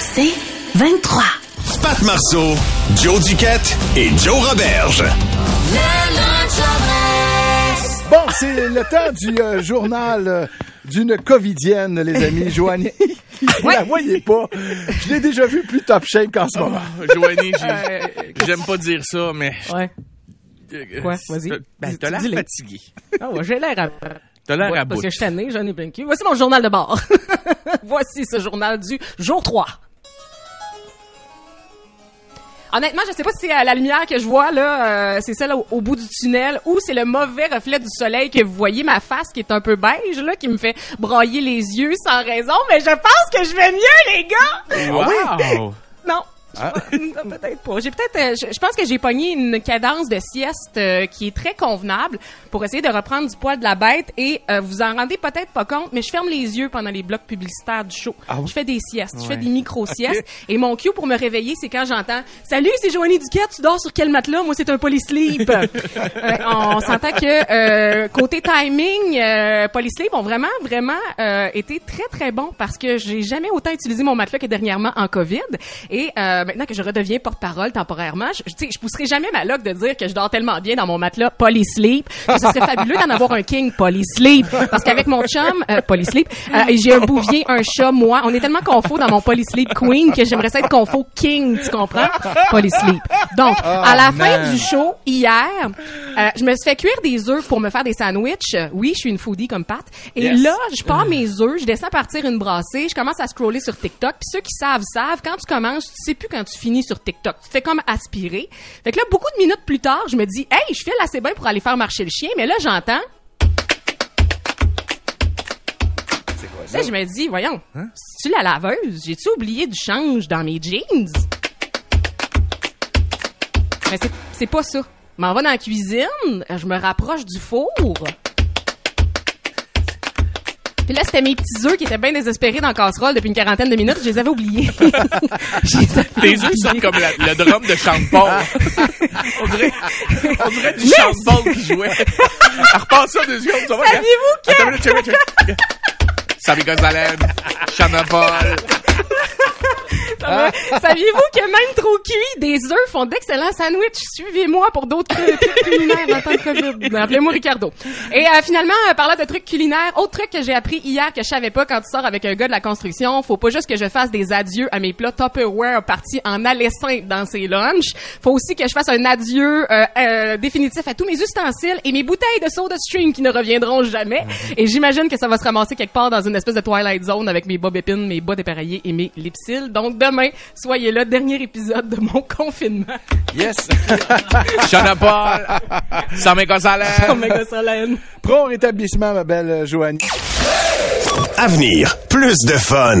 C'est 23. Pat Marceau, Joe Duquette et Joe Roberge. Bon, c'est le temps du euh, journal euh, d'une covidienne, les amis. Joanie, vous la voyez pas. Je l'ai déjà vu plus top shape qu'en ce moment. Joanie, j'ai- j'aime pas dire ça, mais. Ouais. euh, Quoi? Vas-y. Ben, t'as l'air fatigué. Ah ouais, j'ai l'air à... T'as l'air Ouais, à parce bout. que je suis j'en ai plein. Voici mon journal de bord. Voici ce journal du jour 3. Honnêtement, je sais pas si c'est la lumière que je vois là, euh, c'est celle au, au bout du tunnel ou c'est le mauvais reflet du soleil que vous voyez ma face qui est un peu beige là qui me fait brailler les yeux sans raison, mais je pense que je vais mieux les gars. Wow! Non. Je- peut-être pas. J'ai peut-être, euh, je, je pense que j'ai pogné une cadence de sieste euh, qui est très convenable pour essayer de reprendre du poil de la bête et euh, vous en rendez peut-être pas compte, mais je ferme les yeux pendant les blocs publicitaires du show. Je fais des siestes, je fais des micro-siestes et mon cue pour me réveiller, c'est quand j'entends « Salut, c'est Joanie Duquette, tu dors sur quel matelas? Moi, c'est un polysleep. Euh, on s'entend que euh, côté timing, euh, polysleep ont vraiment, vraiment euh, été très, très bons parce que j'ai jamais autant utilisé mon matelas que dernièrement en COVID. Et euh, maintenant que je redeviens porte-parole temporairement, je, tu sais, je pousserai jamais ma loque de dire que je dors tellement bien dans mon matelas polysleep que ce serait fabuleux d'en avoir un king polysleep. Parce qu'avec mon chum, euh, polysleep, euh, et j'ai un bouvier, un chat, moi, on est tellement confo dans mon polysleep queen que j'aimerais ça être confo king, tu comprends? Polysleep. Donc, à la fin du show, hier, euh, je me suis fait cuire des œufs pour me faire des sandwichs. Euh, Oui, je suis une foodie comme Pat. Et là, je pars mes œufs, je descends partir une brassée, je commence à scroller sur TikTok. Puis ceux qui savent, savent, quand tu commences, tu sais plus quand tu finis sur TikTok. Tu fais comme aspirer. Fait que là, beaucoup de minutes plus tard, je me dis, hey, je file assez bien pour aller faire marcher le chien. Mais là, j'entends... Là, je me dis, voyons, c'est-tu la laveuse? J'ai-tu oublié du change dans mes jeans? Mais c'est, c'est pas ça. Je m'en vais dans la cuisine, je me rapproche du four. Puis là, c'était mes petits œufs qui étaient bien désespérés dans la casserole depuis une quarantaine de minutes. Je les avais oubliés. Tes yeux sont comme la- le drum de Sean Paul. on dirait, on dirait du Paul qui jouait. Elle repasse ça deux secondes. Saviez-vous que- Attends minute, check, check. Sammy Gonzalez, Paul. Ah. Saviez-vous que même trop cuits, des œufs font d'excellents sandwichs? Suivez-moi pour d'autres trucs culinaires en temps de COVID. Appelez-moi Ricardo. Et euh, finalement, euh, parlant de trucs culinaires, autre truc que j'ai appris hier que je savais pas quand tu sors avec un gars de la construction, faut pas juste que je fasse des adieux à mes plats Tupperware partis en alessin dans ses lunchs. Faut aussi que je fasse un adieu euh, euh, définitif à tous mes ustensiles et mes bouteilles de soda stream qui ne reviendront jamais. Et j'imagine que ça va se ramasser quelque part dans une espèce de Twilight Zone avec mes bob épines, mes bas dépareillés et mes lipsils. Donc demain, soyez là, dernier épisode de mon confinement. Yes. Sean Paul, Sammy Gonzalez. Prompt rétablissement, ma belle euh, Joanie. Avenir, plus de fun.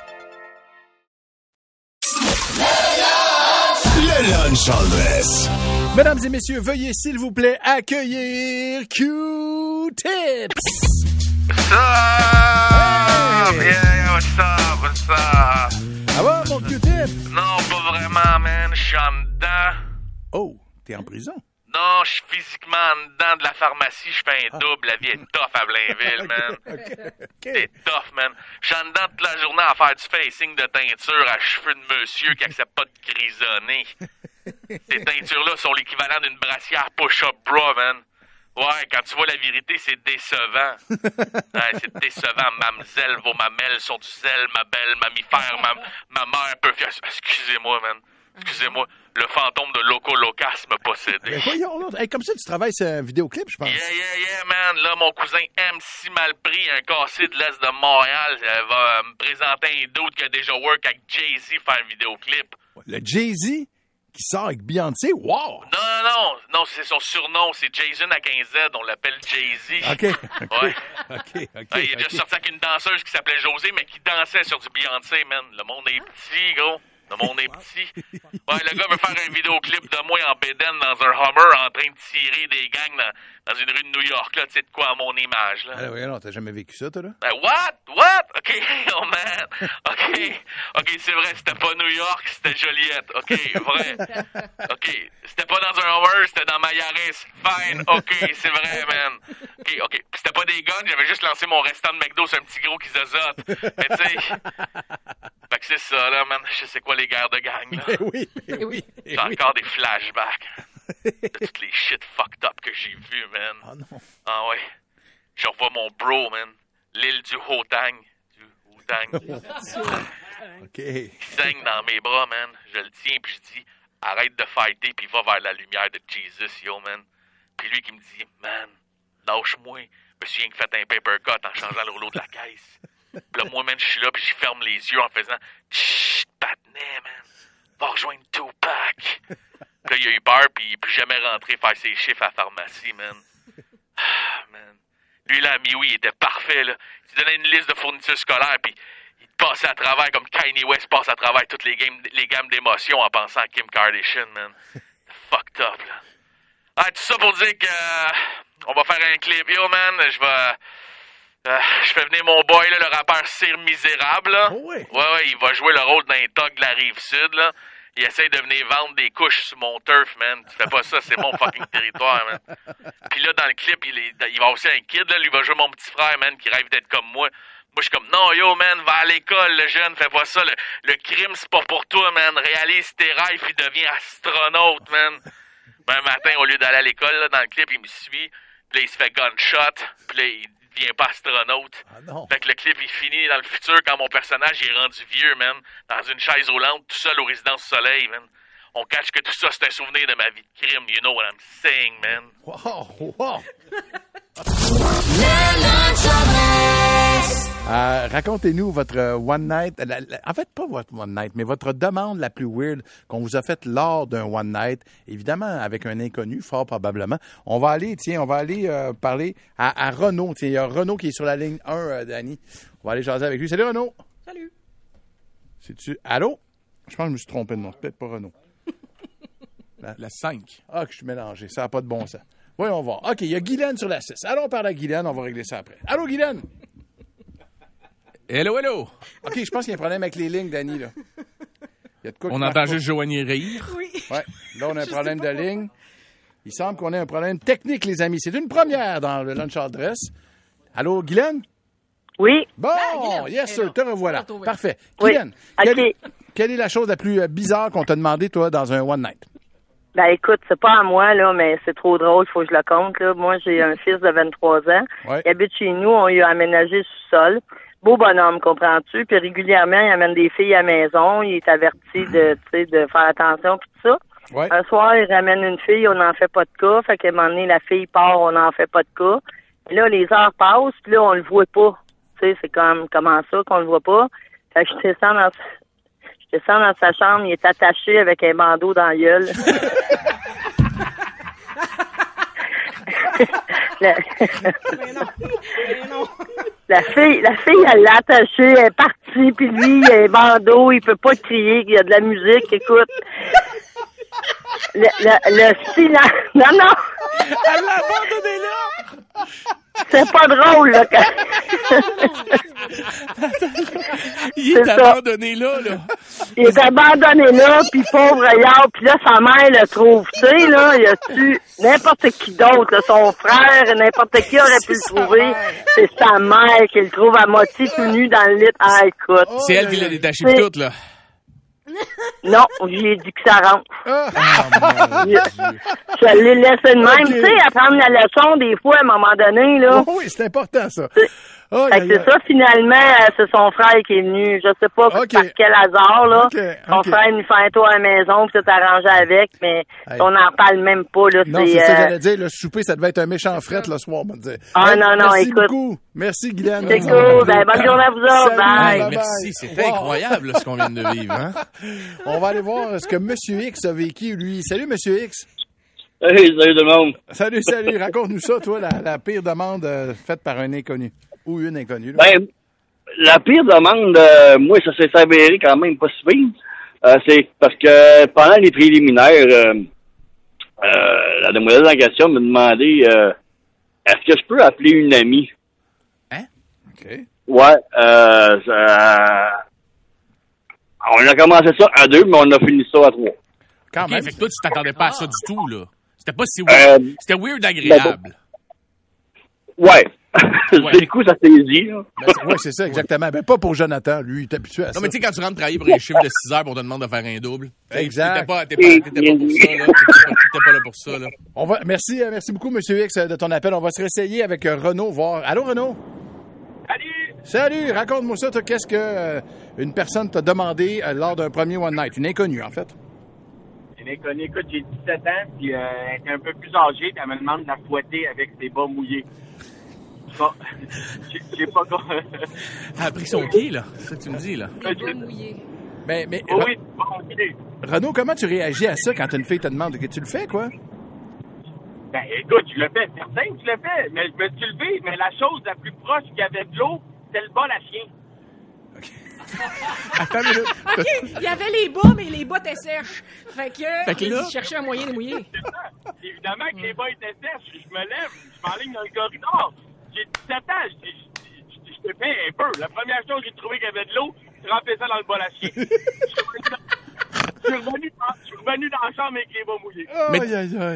Mesdames et messieurs, veuillez s'il vous plaît accueillir Q-Tips. Ah, yeah, what's up, what's up? Ça va, mon Q-Tip? Non, pas vraiment, man. Je suis en dedans. Oh, t'es en prison? Non, je suis physiquement en dedans de la pharmacie. Je fais un double. La vie est tough à Blainville, man. C'est tough, man. Je suis en dedans toute la journée à faire du facing de teinture à cheveux de monsieur qui accepte pas de grisonner. Ces teintures-là sont l'équivalent d'une brassière push-up bra, man. Ouais, quand tu vois la vérité, c'est décevant. Ouais, c'est décevant. Mamzelle, vos mamelles sont du zèle, ma belle mammifère, ma, ma mère peut faire... Excusez-moi, man. Excusez-moi. Le fantôme de Loco Locas me possédait. Voyons, là. Hey, comme ça, tu travailles sur un vidéoclip, je pense. Yeah, yeah, yeah, man. Là, mon cousin MC Malpris, un cassé de l'Est de Montréal, euh, va me présenter un doute qui a déjà work avec Jay-Z faire un vidéoclip. Le Jay-Z? Qui sort avec Beyoncé, wow! Non, non, non, non, c'est son surnom, c'est Jason à 15Z, on l'appelle Jay-Z. OK, OK, Ouais. OK. Ouais, il est déjà sorti avec une danseuse qui s'appelait José, mais qui dansait sur du Beyoncé, man. Le monde est petit, gros. Le monde est petit. Ouais, le gars veut faire un vidéoclip de moi en bédaine dans un Hummer en train de tirer des gangs dans, dans une rue de New York, là. Tu sais de quoi à mon image, là. Ah, oui, non, t'as jamais vécu ça, toi, là? Ben, what? What? OK, oh man. OK. OK, c'est vrai, c'était pas New York, c'était Joliette. OK, vrai. OK. C'était pas dans un Hummer, c'était dans ma Yaris. Fine. OK, c'est vrai, man. OK, OK. Puis c'était pas des guns, j'avais juste lancé mon restant de McDo sur un petit gros qui zozote. Mais tu sais. Fait que c'est ça, là, man. Je sais quoi les guerres de gang, là. Ben oui, ben oui. J'ai encore des flashbacks toutes les shit fucked up que j'ai vues, man. Ah non. Ah ouais. Je revois mon bro, man. L'île du Hotang. Du Hotang. OK. qui saigne dans mes bras, man. Je le tiens, puis je dis, arrête de fighter, puis va vers la lumière de Jesus, yo, man. Puis lui qui me dit, man, lâche-moi. Je me suis rien que fait un paper cut en changeant le rouleau de la caisse. Puis là, moi, man, je suis là, puis je ferme les yeux en faisant, chut, patinet, man. Puis là, il a eu peur, puis il est plus jamais rentré faire ses chiffres à la pharmacie, man. Ah, man. Lui, là, Miwi, il était parfait, là. Il donnait une liste de fournitures scolaires, puis il passait à travers comme Kanye West passe à travers toutes les, games, les gammes d'émotions en pensant à Kim Kardashian, man. Fucked up, là. Ah, tout ça pour dire que euh, on va faire un clip. Yo, man, je vais... euh, je fais venir mon boy, là, le rappeur Cire Misérable, là. Oh oui. Ouais, ouais, il va jouer le rôle d'un thug de la Rive-Sud, là. Il essaye de venir vendre des couches sur mon turf, man. Tu fais pas ça, c'est mon fucking territoire, man. Puis là, dans le clip, il, est, il va aussi un kid, là. Lui va jouer mon petit frère, man, qui rêve d'être comme moi. Moi, je suis comme, non, yo, man, va à l'école, le jeune, fais pas ça. Le, le crime, c'est pas pour toi, man. Réalise tes rêves, puis deviens astronaute, man. Ben, un matin, au lieu d'aller à l'école, là, dans le clip, il me suit. Puis là, il se fait gunshot. Puis là, il devient pas astronaute. Ah non. Fait que le clip, il finit dans le futur quand mon personnage est rendu vieux, man. Dans une chaise roulante, tout seul au résidence soleil, man. On cache que tout ça, c'est un souvenir de ma vie de crime. You know what I'm saying, man. Wow, wow. Euh, Racontez-nous votre euh, one night. la- la- en fait, pas votre one night, mais votre demande la plus weird qu'on vous a faite lors d'un one night. Évidemment, avec un inconnu, fort probablement. On va aller, tiens, on va aller euh, parler à, à Renaud. Tiens, il y a Renaud qui est sur la ligne 1, euh, Danny. On va aller jaser avec lui. Salut Renaud. Salut. C'est-tu. Allô? Je pense que je me suis trompé de nom. C'est peut-être pas Renaud. La 5. Ah, que je suis mélangé. Ça n'a pas de bon sens. Voyons voir. OK, il y a Guylaine sur la 6. Allons parler à Guylaine. On va régler ça après. Allô, Guylaine? Hello, hello. OK, je pense qu'il y a un problème avec les lignes, Danny, là. Il y a de quoi On entend pas. juste Joanie rire. Ouais. Là, on a un problème de ligne. Il semble qu'on ait un problème technique, les amis. C'est une première dans le Lunch Dress. Allô, Guylaine? Oui. Bon, Guylaine. yes, Eh sir, non, te revoilà. Parfait. Oui. Guylaine, OK. quelle, est- quelle est la chose la plus euh, bizarre qu'on t'a demandé, toi, dans un one night? Ben écoute, c'est pas à moi, là, mais c'est trop drôle, faut que je le compte. Là. Moi, j'ai un fils de 23 ans. Ouais. Il habite chez nous, on lui a aménagé le sous-sol. Beau bonhomme, comprends-tu? Puis régulièrement, il amène des filles à la maison. Il est averti de, tu sais, de faire attention puis tout ça. Ouais. Un soir, il ramène une fille, on n'en fait pas de cas. Fait qu'à un moment donné, la fille part, on n'en fait pas de cas. Et là, les heures passent, puis là, on le voit pas. Tu sais, c'est comme comment ça qu'on le voit pas? Fait que je descends dans je descends dans sa chambre, il est attaché avec un bandeau dans la gueule. la, Mais non. Mais non. la fille, la fille, elle l'a attaché, elle est partie, puis lui, il un bandeau, il peut pas crier, il y a de la musique, écoute. Le, le, le silence. Non, non, Elle l'a abandonné là! C'est pas drôle, là. quand- Il est ça. abandonné là, là. Il est abandonné là, puis pauvre Yard, puis là, sa mère le trouve. Tu sais, là, il a tu n'importe qui d'autre, là, son frère, n'importe qui aurait pu le trouver. C'est sa mère qui le trouve à moitié tout nu dans le lit. Ah, écoute. C'est elle qui l'a détaché tout, là. Non, j'ai dit que ça rentre. Ah, je, je l'ai laissé de même. Tu sais, apprendre la leçon, des fois, à un moment donné, là. oui, c'est important, ça. Oh, fait que c'est ça, finalement, euh, c'est son frère qui est venu. Je sais pas par quel hasard, là. Son ok. frère nous fait un tour à la maison, puis s'est arrangé avec, mais Hey. on n'en parle même pas, là. Non, c'est ça que euh, j'allais dire. Le souper, ça devait être un méchant fret le soir, on va te dire. Ah, non, non, merci écoute. beaucoup. Merci, Guylaine. C'est cool. Ben, bonne journée à vous autres. Salut, Bye. Merci, c'est Wow. incroyable là, ce qu'on vient de vivre. Hein? On va aller voir ce que Monsieur X a vécu, lui. Salut, Monsieur X. Hey, salut tout le monde. Salut, salut. Raconte-nous ça, toi, la, la pire demande euh, faite par un inconnu. Ou une inconnue. là. Ben, la pire demande, euh, moi, ça s'est avéré quand même pas si pire. Euh, c'est parce que pendant les préliminaires, euh, euh, la demoiselle en question m'a demandé euh, est-ce que je peux appeler une amie? OK. Ouais, euh, ça- on a commencé ça à deux, mais on a fini ça à trois. Quand OK, même. fait que toi, tu t'attendais pas à ça du tout, là. C'était pas si Euh, weird. C'était weird agréable. Ouais. du coup, ça s'est dit. là. Ben, c'est- ouais, c'est ça, exactement. Ben, pas pour Jonathan. Lui, il est habitué à ça. Non, mais tu sais, quand tu rentres travailler pour un chiffre de 6 heures, on te demande de faire un double. Exact. T'étais pas, pas, t'étais pas pour ça, là. T'étais pas, t'étais pas là pour ça, là. On va, merci, euh, merci beaucoup, Monsieur X, euh, de ton appel. On va se réessayer avec euh, Renaud, voir. Allô, Renaud? Salut! Salut! Raconte-moi ça, toi. Qu'est-ce que euh, une personne t'a demandé euh, lors d'un premier One Night? Une inconnue, en fait. Une inconnue, écoute, j'ai 17 ans, puis euh, elle est un peu plus âgée, puis elle me demande de la fouetter avec ses bas mouillés. Bon, j'ai pas... Elle a pris son pied, là. C'est ça que tu me dis, là. Ben, mais, Oh oui, bon, idée. Renaud, comment tu réagis à ça quand une fille te demande que tu le fais, quoi? Ben, écoute, je le fais, certain que je le fais, mais je me suis levé, mais la chose la plus proche qu'il y avait de l'eau, c'était le bas à chien. OK, il y avait les bas, mais les bas étaient sèches. Fait que, Fait que là- il cherchait un moyen de mouiller. Évidemment que les bas étaient sèches, je me lève, je m'enligne dans le corridor. J'ai 17 ans, je te fais un peu. La première chose que j'ai trouvé qu'il y avait de l'eau, je remplis ça dans le bol à chien. Je suis revenu dans- revenu la chambre avec les bas mouillés. Mais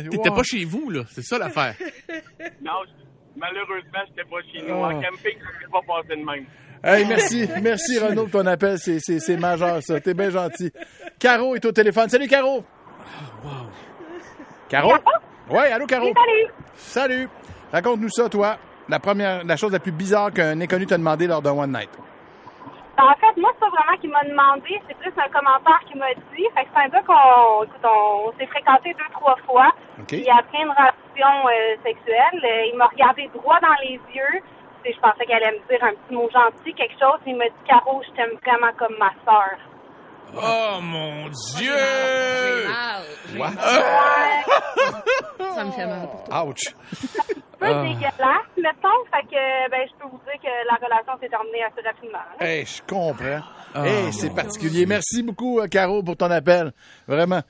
t'étais pas chez vous, là. C'est ça l'affaire. Non, je- malheureusement, j'étais pas chez nous. Oh. En camping, ça s'est pas passé de même. Hey, merci, merci Renaud pour ton appel. C'est, c'est, c'est majeur, ça. T'es bien gentil. Caro est au téléphone. Salut, Caro. Caro? Ouais, allô, Caro. salut. Salut. Raconte-nous ça, toi. La première, la chose la plus bizarre qu'un inconnu t'a demandé lors d'un one night? En fait, moi, c'est pas vraiment qu'il m'a demandé, c'est plus un commentaire qu'il m'a dit. Fait que c'est un gars qu'on écoute, on, s'est fréquenté deux, trois fois. OK. Puis après une relation euh, sexuelle, euh, il m'a regardé droit dans les yeux. Je pensais qu'elle allait me dire un petit mot gentil, quelque chose. Il m'a dit, Caro, je t'aime vraiment comme ma sœur. Oh, mon Dieu! What? Ça me fait mal pour toi. Ouch. Un peu dégueulasse, mettons. Fait que, ben, je peux vous dire que la relation s'est terminée assez rapidement. Hey, je comprends. Ah, hey, c'est particulier. Merci beaucoup, euh, Caro, pour ton appel. Vraiment.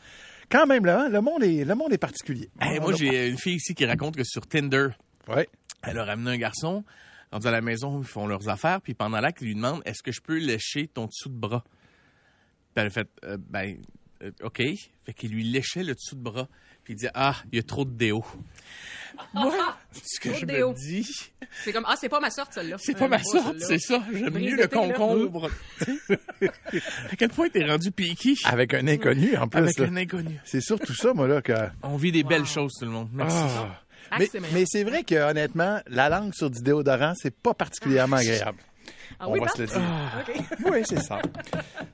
Quand même, là, le monde est, le monde est particulier. Hey, moi, j'ai une fille ici qui raconte que sur Tinder, Ouais. elle a ramené un garçon. Rendu à la maison, ils font leurs affaires. Puis pendant l'acte, il lui demande Est-ce que je peux lécher ton dessous de bras elle a fait Euh, Ben, euh, OK. Fait qu'il lui léchait le dessous de bras. Puis il dit Ah, il y a trop de déo. Moi, ce que Trop je me déo. dis, C'est comme, ah, c'est pas ma sorte, celle-là. c'est pas ma sorte, c'est ça. J'aime mieux le concombre. à quel point t'es rendu piqué Avec un inconnu, en plus. Avec là. un inconnu. C'est surtout ça, moi, là, que... On vit des belles choses, tout le monde. Merci. Ah. Mais, mais c'est vrai que, honnêtement, la langue sur du déodorant, c'est pas particulièrement agréable. Ah On oui, va Pat? se le dire. Ah, OK. Oui, c'est ça.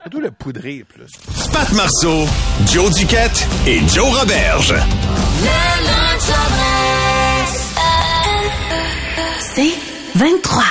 Surtout le poudré, plus. Pat Marceau, Joe Duquette et Joe Roberge. C'est 23.